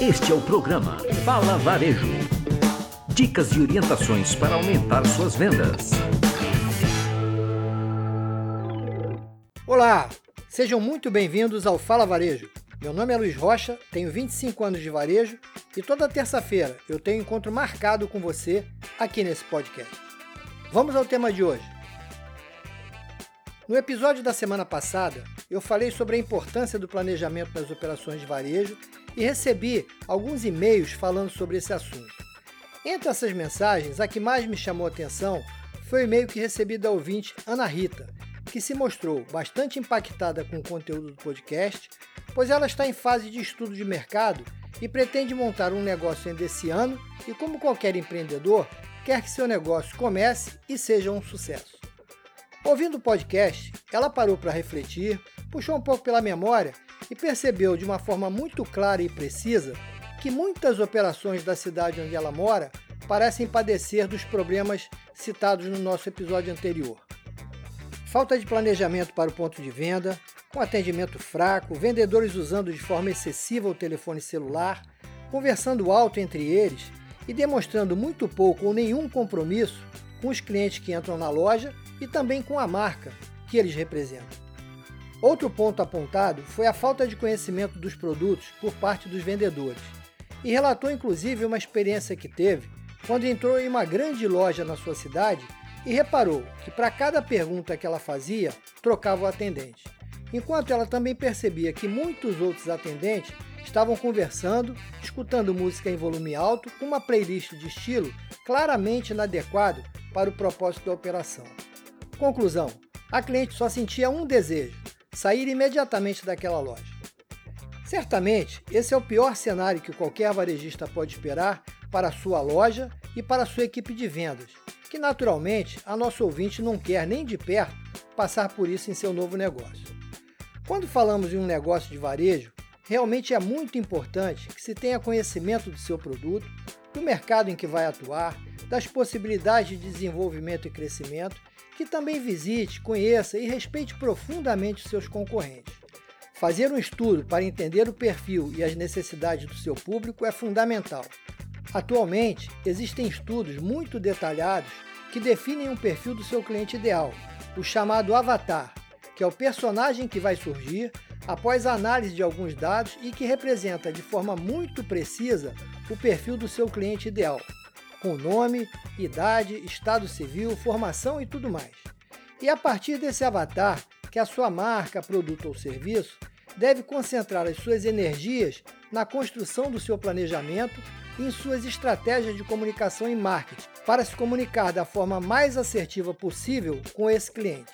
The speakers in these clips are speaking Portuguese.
Este é o programa Fala Varejo. Dicas e orientações para aumentar suas vendas. Olá, sejam muito bem-vindos ao Fala Varejo. Meu nome é Luiz Rocha, tenho 25 anos de varejo e toda terça-feira eu tenho encontro marcado com você aqui nesse podcast. Vamos ao tema de hoje. No episódio da semana passada, eu falei sobre a importância do planejamento nas operações de varejo e recebi alguns e-mails falando sobre esse assunto. Entre essas mensagens, a que mais me chamou a atenção foi o e-mail que recebi da ouvinte Ana Rita, que se mostrou bastante impactada com o conteúdo do podcast, pois ela está em fase de estudo de mercado e pretende montar um negócio ainda esse ano e, como qualquer empreendedor, quer que seu negócio comece e seja um sucesso. Ouvindo o podcast, ela parou para refletir, puxou um pouco pela memória e percebeu de uma forma muito clara e precisa que muitas operações da cidade onde ela mora parecem padecer dos problemas citados no nosso episódio anterior. Falta de planejamento para o ponto de venda, com atendimento fraco, vendedores usando de forma excessiva o telefone celular, conversando alto entre eles e demonstrando muito pouco ou nenhum compromisso com os clientes que entram na loja e também com a marca que eles representam. Outro ponto apontado foi a falta de conhecimento dos produtos por parte dos vendedores, e relatou inclusive uma experiência que teve quando entrou em uma grande loja na sua cidade e reparou que para cada pergunta que ela fazia, trocava o atendente. Enquanto ela também percebia que muitos outros atendentes estavam conversando, escutando música em volume alto, com uma playlist de estilo claramente inadequado para o propósito da operação. Conclusão: a cliente só sentia um desejo: sair imediatamente daquela loja. Certamente, esse é o pior cenário que qualquer varejista pode esperar para sua loja e para sua equipe de vendas, que naturalmente a nosso ouvinte não quer nem de perto passar por isso em seu novo negócio. Quando falamos em um negócio de varejo, realmente é muito importante que se tenha conhecimento do seu produto, do mercado em que vai atuar, das possibilidades de desenvolvimento e crescimento que também visite, conheça e respeite profundamente seus concorrentes. Fazer um estudo para entender o perfil e as necessidades do seu público é fundamental. Atualmente, existem estudos muito detalhados que definem um perfil do seu cliente ideal, o chamado avatar, que é o personagem que vai surgir após a análise de alguns dados e que representa de forma muito precisa o perfil do seu cliente ideal com nome, idade, estado civil, formação e tudo mais. E a partir desse avatar, que a sua marca, produto ou serviço deve concentrar as suas energias na construção do seu planejamento e em suas estratégias de comunicação e marketing, para se comunicar da forma mais assertiva possível com esse cliente.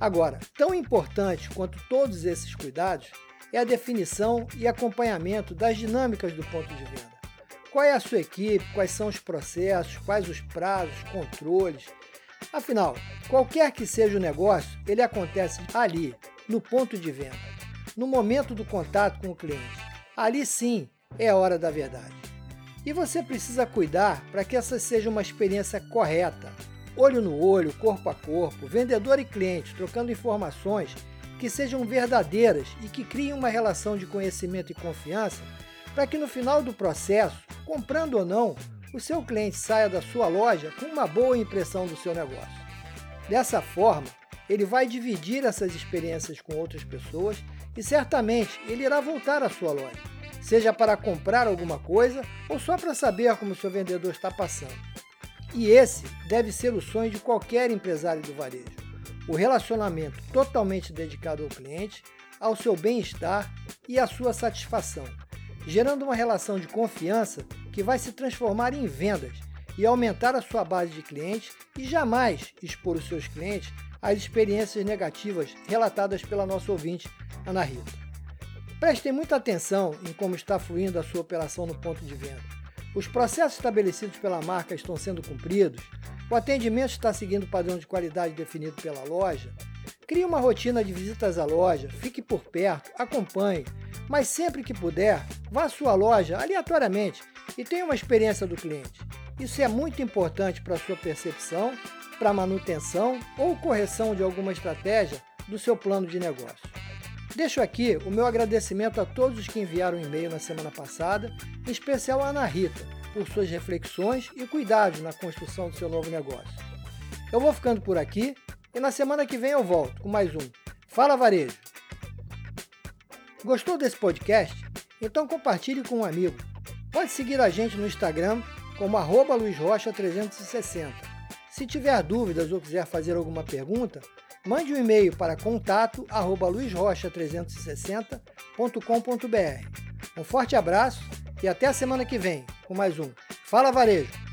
Agora, tão importante quanto todos esses cuidados é a definição e acompanhamento das dinâmicas do ponto de venda. Qual é a sua equipe? Quais são os processos? Quais os prazos, controles? Afinal, qualquer que seja o negócio, ele acontece ali, no ponto de venda, no momento do contato com o cliente. Ali sim é a hora da verdade. E você precisa cuidar para que essa seja uma experiência correta, olho no olho, corpo a corpo, vendedor e cliente trocando informações que sejam verdadeiras e que criem uma relação de conhecimento e confiança para que no final do processo comprando ou não, o seu cliente saia da sua loja com uma boa impressão do seu negócio. Dessa forma, ele vai dividir essas experiências com outras pessoas e certamente ele irá voltar à sua loja, seja para comprar alguma coisa ou só para saber como seu vendedor está passando. E esse deve ser o sonho de qualquer empresário do varejo: o relacionamento totalmente dedicado ao cliente, ao seu bem-estar e à sua satisfação gerando uma relação de confiança que vai se transformar em vendas e aumentar a sua base de clientes e jamais expor os seus clientes às experiências negativas relatadas pela nossa ouvinte, Ana Rita. Prestem muita atenção em como está fluindo a sua operação no ponto de venda. Os processos estabelecidos pela marca estão sendo cumpridos, o atendimento está seguindo o padrão de qualidade definido pela loja. Crie uma rotina de visitas à loja, fique por perto, acompanhe, mas sempre que puder, vá à sua loja aleatoriamente e tenha uma experiência do cliente. Isso é muito importante para a sua percepção, para a manutenção ou correção de alguma estratégia do seu plano de negócio. Deixo aqui o meu agradecimento a todos os que enviaram e-mail na semana passada, em especial a Ana Rita, por suas reflexões e cuidados na construção do seu novo negócio. Eu vou ficando por aqui e na semana que vem eu volto com mais um Fala Varejo. Gostou desse podcast? Então compartilhe com um amigo. Pode seguir a gente no Instagram como luizrocha360. Se tiver dúvidas ou quiser fazer alguma pergunta, mande um e-mail para contato@luizrocha360.com.br. Um forte abraço e até a semana que vem com mais um Fala Varejo.